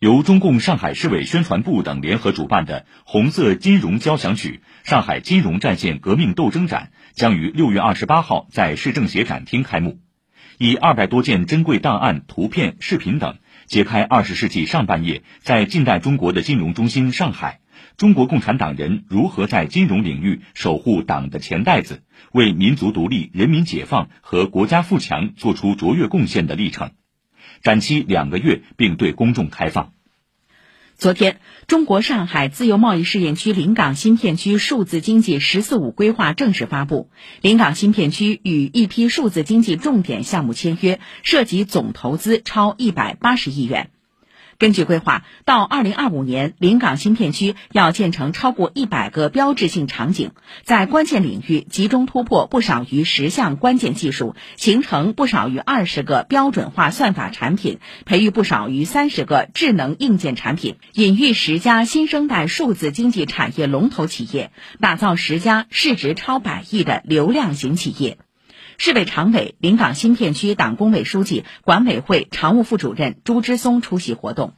由中共上海市委宣传部等联合主办的“红色金融交响曲”上海金融战线革命斗争展将于六月二十八号在市政协展厅开幕，以二百多件珍贵档案、图片、视频等，揭开二十世纪上半叶在近代中国的金融中心上海，中国共产党人如何在金融领域守护党的钱袋子，为民族独立、人民解放和国家富强做出卓越贡献的历程。展期两个月，并对公众开放。昨天，中国上海自由贸易试验区临港新片区数字经济“十四五”规划正式发布。临港新片区与一批数字经济重点项目签约，涉及总投资超一百八十亿元。根据规划，到二零二五年，临港新片区要建成超过一百个标志性场景，在关键领域集中突破不少于十项关键技术，形成不少于二十个标准化算法产品，培育不少于三十个智能硬件产品，引育十家新生代数字经济产业龙头企业，打造十家市值超百亿的流量型企业。市委常委、临港新片区党工委书记、管委会常务副主任朱之松出席活动。